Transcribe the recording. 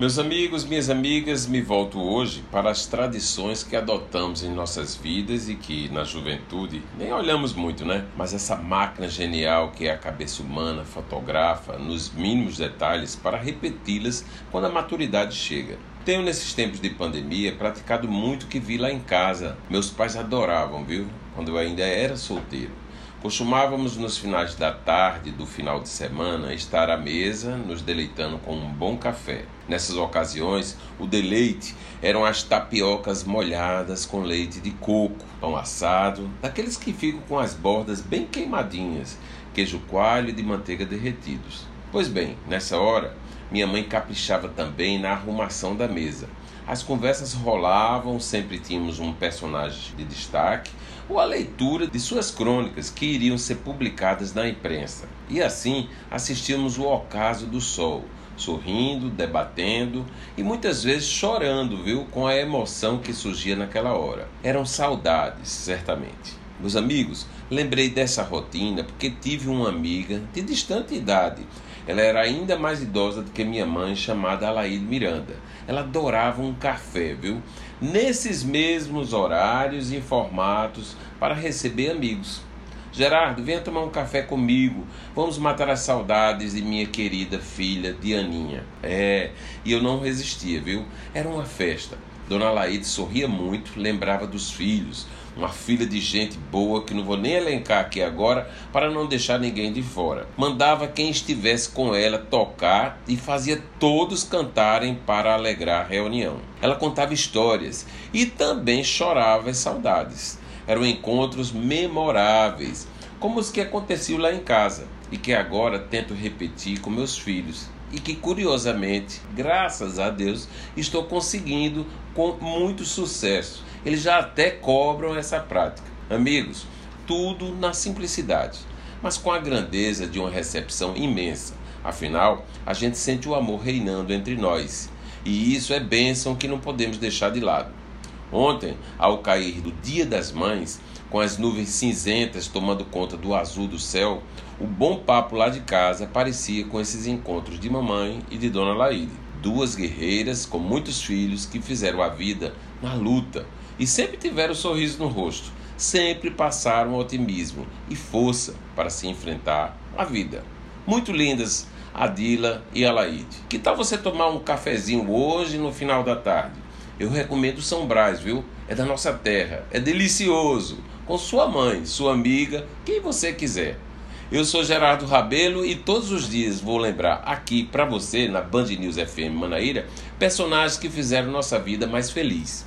Meus amigos, minhas amigas, me volto hoje para as tradições que adotamos em nossas vidas e que na juventude nem olhamos muito, né? Mas essa máquina genial que é a cabeça humana fotografa nos mínimos detalhes para repeti-las quando a maturidade chega. Tenho nesses tempos de pandemia praticado muito o que vi lá em casa. Meus pais adoravam, viu? Quando eu ainda era solteiro. Costumávamos nos finais da tarde do final de semana estar à mesa, nos deleitando com um bom café. Nessas ocasiões, o deleite eram as tapiocas molhadas com leite de coco, pão assado, daqueles que ficam com as bordas bem queimadinhas, queijo coalho e de manteiga derretidos. Pois bem, nessa hora, minha mãe caprichava também na arrumação da mesa. As conversas rolavam, sempre tínhamos um personagem de destaque ou a leitura de suas crônicas que iriam ser publicadas na imprensa. E assim assistíamos o ocaso do sol, sorrindo, debatendo e muitas vezes chorando, viu, com a emoção que surgia naquela hora. Eram saudades, certamente. Meus amigos, lembrei dessa rotina porque tive uma amiga de distante idade. Ela era ainda mais idosa do que minha mãe, chamada Alaide Miranda. Ela adorava um café, viu? Nesses mesmos horários e formatos para receber amigos. Gerardo, venha tomar um café comigo. Vamos matar as saudades de minha querida filha Dianinha. É, e eu não resistia, viu? Era uma festa. Dona Laide sorria muito, lembrava dos filhos, uma filha de gente boa que não vou nem elencar aqui agora para não deixar ninguém de fora. Mandava quem estivesse com ela tocar e fazia todos cantarem para alegrar a reunião. Ela contava histórias e também chorava as saudades. Eram encontros memoráveis, como os que aconteciam lá em casa e que agora tento repetir com meus filhos e que curiosamente, graças a Deus, estou conseguindo com muito sucesso. Eles já até cobram essa prática. Amigos, tudo na simplicidade, mas com a grandeza de uma recepção imensa. Afinal, a gente sente o amor reinando entre nós, e isso é bênção que não podemos deixar de lado. Ontem, ao cair do Dia das Mães, com as nuvens cinzentas tomando conta do azul do céu, o bom papo lá de casa parecia com esses encontros de mamãe e de Dona Laíde. Duas guerreiras com muitos filhos que fizeram a vida na luta e sempre tiveram um sorriso no rosto, sempre passaram otimismo e força para se enfrentar a vida. Muito lindas, Adila e Alaide. Que tal você tomar um cafezinho hoje no final da tarde? Eu recomendo São Brás, viu? É da nossa terra, é delicioso com sua mãe, sua amiga, quem você quiser. Eu sou Gerardo Rabelo e todos os dias vou lembrar aqui para você, na Band News FM Manaíra, personagens que fizeram nossa vida mais feliz.